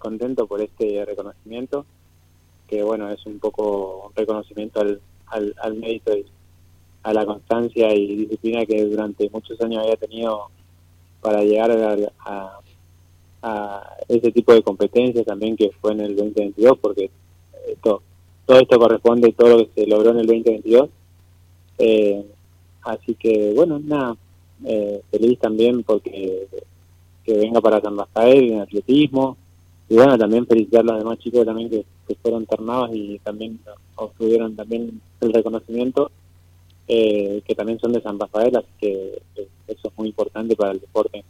contento por este reconocimiento, que bueno, es un poco un reconocimiento al, al, al mérito y a la constancia y disciplina que durante muchos años había tenido para llegar a, a, ese tipo de competencias también que fue en el 2022, porque esto, todo esto corresponde a todo lo que se logró en el 2022. Eh, así que bueno, nada, eh, feliz también porque que venga para San Rafael en atletismo y bueno, también felicitar a los demás chicos también que, fueron ternados y también obtuvieron también el reconocimiento eh, que también son de San Rafael, así que eso es muy importante para el deporte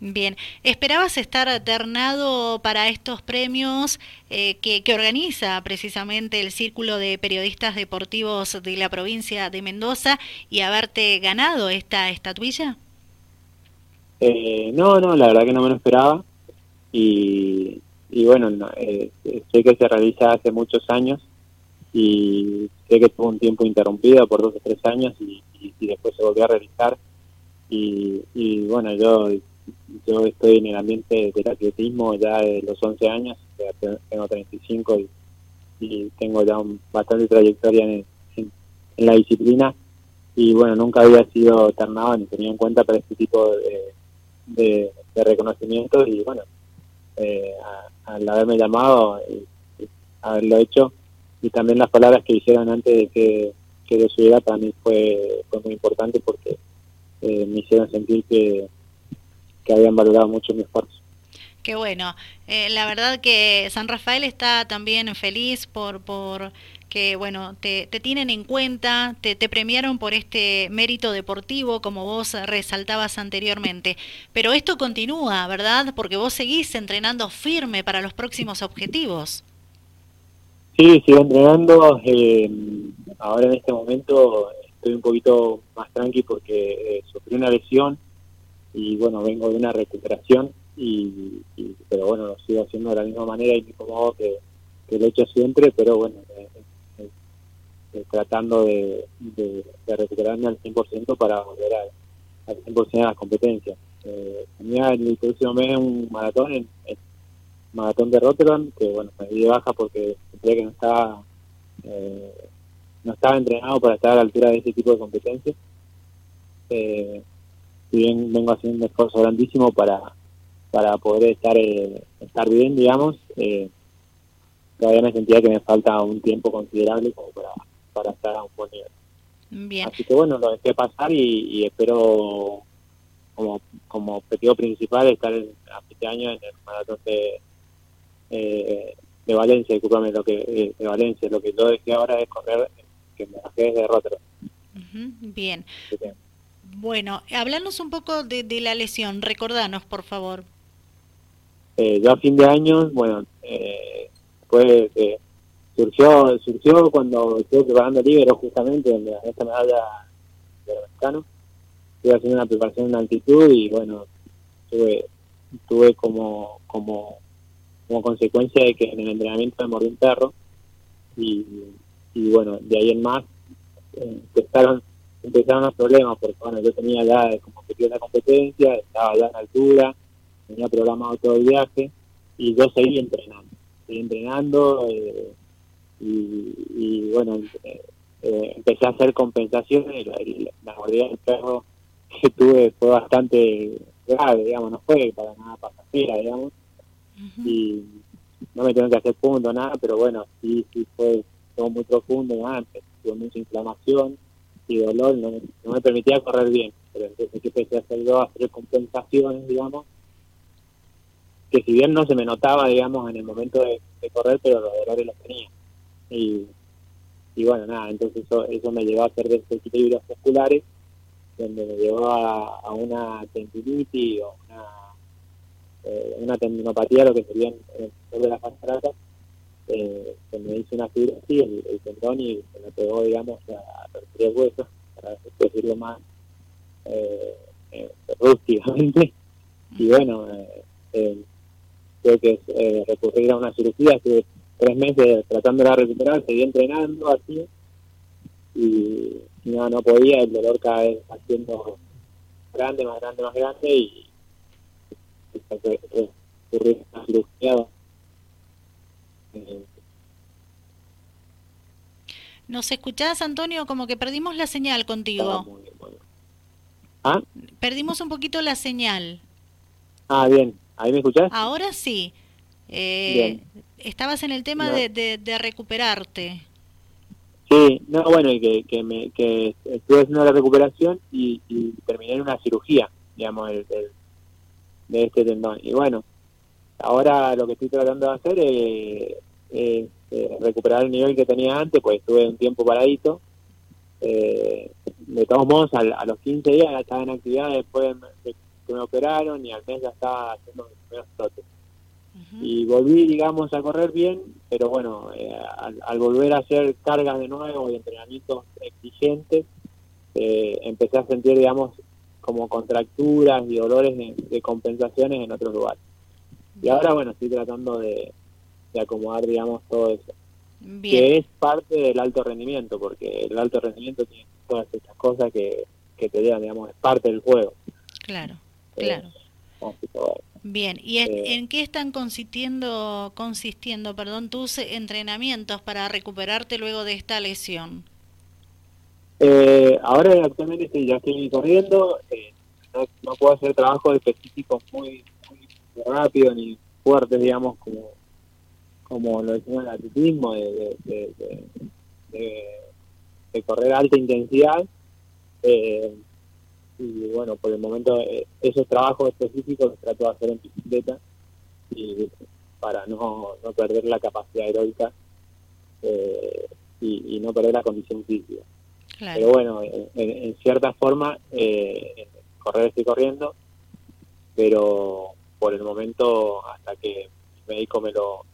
Bien, ¿esperabas estar ternado para estos premios eh, que, que, organiza precisamente el Círculo de Periodistas Deportivos de la provincia de Mendoza y haberte ganado esta estatuilla? Eh, no, no, la verdad que no me lo esperaba y, y bueno, eh, sé que se realiza hace muchos años y sé que tuvo un tiempo interrumpido por dos o tres años y, después se volvió a realizar. Y, y bueno, yo yo estoy en el ambiente del atletismo ya de los 11 años, tengo 35 y, y tengo ya un, bastante trayectoria en, la disciplina. Y bueno, nunca había sido ternado ni tenía en cuenta para este tipo de, de, reconocimiento y bueno, eh, al haberme llamado y, haberlo hecho y también las palabras que hicieron antes de que, que lo subiera para mí fue, fue muy importante porque eh, me hicieron sentir que que habían valorado mucho mi esfuerzo. Qué bueno. Eh, la verdad que San Rafael está también feliz por, por que, bueno, te, te tienen en cuenta, te, premiaron por este mérito deportivo, como vos resaltabas anteriormente. Pero esto continúa, ¿verdad? Porque vos seguís entrenando firme para los próximos objetivos. Sí, sigo entrenando. Eh, ahora en este momento estoy un poquito más tranqui porque eh, sufrí una lesión y bueno, vengo de una recuperación, y, pero bueno, lo sigo haciendo de la misma manera y modo que, que lo he hecho siempre, pero bueno, tratando de, recuperarme al 100% para volver al 100% a las competencias. Eh, tenía el próximo mes un maratón, en, maratón de Rotterdam, que bueno, me di de baja porque sentía que no estaba, no estaba entrenado para estar a la altura de ese tipo de competencias. Eh, si bien vengo haciendo un esfuerzo grandísimo para, para poder estar, eh, estar bien, digamos, eh, todavía me sentía que me falta un tiempo considerable como para, para estar a un buen nivel. Bien. Así que bueno, lo dejé pasar y, espero como, como objetivo principal estar este año en el maratón de, eh, de Valencia, discúlpame, lo que, eh, de Valencia, lo que yo dejé ahora es correr, que me bajé desde Rotterdam. bien. Bueno, hablanos un poco de, la lesión, recordanos, por favor. Eh, yo a fin de año, bueno, eh, pues surgió surgió cuando estuve preparando el Libero, justamente, donde esta medalla de mexicano. Estuve haciendo una preparación en altitud y, bueno, tuve, tuve como, como, como consecuencia de que en el entrenamiento me mordió un perro y, y bueno, de ahí en más empezaron empezaron los problemas, porque bueno, yo tenía ya como que la competencia, estaba ya en altura, tenía programado todo el viaje y yo seguí entrenando, seguí entrenando eh, y, bueno, eh, eh, empecé a hacer compensaciones, la, la mordida del perro que tuve fue bastante grave, digamos, no fue para nada pasajera, digamos, y no me tengo que hacer punto, nada, pero bueno, sí, sí fue todo muy profundo antes, tuve mucha inflamación, y dolor no, me permitía correr bien. Pero entonces empecé a hacer dos, hacer compensaciones, digamos, que si bien no se me notaba, digamos, en el momento de, correr, pero los dolores los tenía. Y, y bueno, nada, entonces eso, eso me llevó a hacer desequilibrios musculares, donde me llevó a, una tendinitis o una, eh, una tendinopatía, lo que sería en el de las cataratas, eh, se me hizo una fibrosis el, el tendón y se me pegó, digamos, a, los tres huesos, para decirlo más eh, eh, rústicamente. Y bueno, eh, eh, tuve que eh, recurrir a una cirugía, estuve tres meses tratando de recuperar, seguí entrenando así, y no, no podía, el dolor cada vez haciendo grande, más grande, más grande, y, recurrí a una cirugía ¿Nos escuchás, Antonio? Como que perdimos la señal contigo. ¿Ah? Perdimos un poquito la señal. Ah, bien. ¿Ahí me escuchás? Ahora sí. Eh, estabas en el tema de, de, recuperarte. Sí, no, bueno, que, que, me, que estuve haciendo la recuperación y, terminé en una cirugía, digamos, de este tendón. Y bueno, ahora lo que estoy tratando de hacer es, eh, recuperar el nivel que tenía antes, pues estuve un tiempo paradito. Eh, de todos modos, a, los 15 días ya estaba en actividad después de que me operaron y al mes ya estaba haciendo mis primeros trotes. Y volví, digamos, a correr bien, pero bueno, eh, al, volver a hacer cargas de nuevo y entrenamientos exigentes, eh, empecé a sentir, digamos, como contracturas y dolores de, compensaciones en otros lugares. Y ahora, bueno, estoy tratando de, acomodar, digamos, todo eso. Que es parte del alto rendimiento, porque el alto rendimiento tiene todas estas cosas que, que te llevan, digamos, es parte del juego. Claro, claro. Bien, ¿y eh, en qué están consistiendo, consistiendo perdón, tus entrenamientos para recuperarte luego de esta lesión? Eh, ahora actualmente estoy, ya estoy corriendo, eh, no, puedo hacer trabajos específicos muy, muy rápidos ni fuertes, digamos, como, como lo decimos en el atletismo, de, de, correr a alta intensidad. Eh, y bueno, por el momento eh, esos trabajos específicos los trato de hacer en bicicleta y para no, no perder la capacidad heroica eh, y, no perder la condición física. Pero bueno, en, cierta forma, eh, correr estoy corriendo, pero por el momento, hasta que el médico me lo,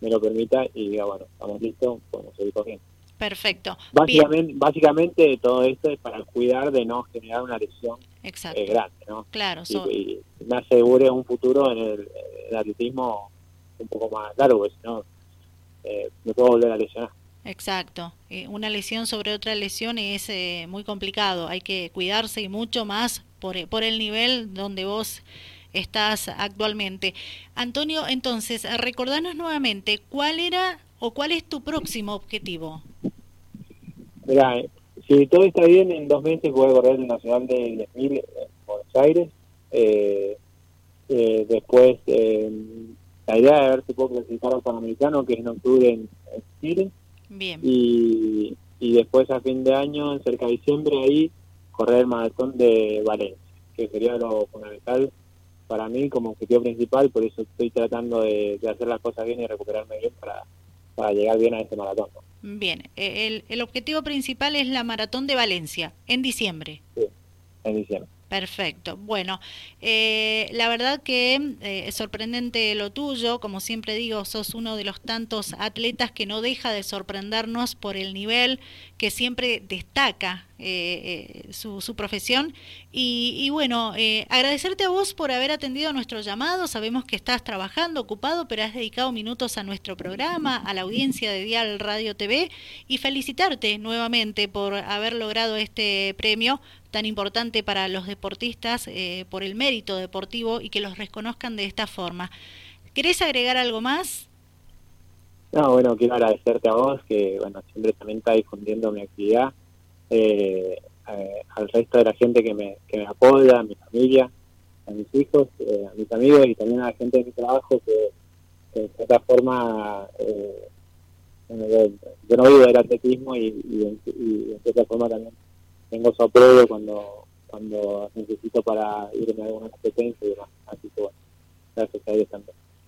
me lo permita y diga, bueno, estamos listos, podemos seguir corriendo. Perfecto. Básicamente, básicamente todo esto es para cuidar de no generar una lesión eh, grande, ¿no? Claro. Y, me asegure un futuro en el, atletismo un poco más largo, porque si no eh, me puedo volver a lesionar. Exacto. Eh, una lesión sobre otra lesión es muy complicado. Hay que cuidarse y mucho más por, por el nivel donde vos estás actualmente. Antonio, entonces, recordanos nuevamente, ¿cuál era o cuál es tu próximo objetivo? Mira, si todo está bien, en dos meses voy a correr el Nacional de 10.000 en Buenos Aires. Eh, eh, después, eh, la idea de ver si puedo clasificar al Panamericano, que es en octubre en, Chile. Bien. Y, y después, a fin de año, en cerca de diciembre, ahí correr el maratón de Valencia, que sería lo fundamental para mí como objetivo principal. Por eso estoy tratando de, hacer las cosas bien y recuperarme bien para, para llegar bien a este maratón. Bien, eh, el, el objetivo principal es la maratón de Valencia, en diciembre. Sí, en diciembre. Perfecto. Bueno, eh, la verdad que eh, es sorprendente lo tuyo. Como siempre digo, sos uno de los tantos atletas que no deja de sorprendernos por el nivel que siempre destaca eh, su, su, profesión. Y, bueno, agradecerte a vos por haber atendido nuestro llamado. Sabemos que estás trabajando, ocupado, pero has dedicado minutos a nuestro programa, a la audiencia de Dial Radio TV y felicitarte nuevamente por haber logrado este premio tan importante para los deportistas eh, por el mérito deportivo y que los reconozcan de esta forma. ¿Querés agregar algo más? No, bueno, quiero agradecerte a vos, que bueno siempre también está difundiendo mi actividad, eh, al resto de la gente que me, que me apoya, a mi familia, a mis hijos, eh, a mis amigos y también a la gente de mi trabajo que, de cierta forma yo, no vivo del atletismo y, y, de cierta forma también tengo su apoyo cuando cuando necesito para irme a alguna competencia y demás.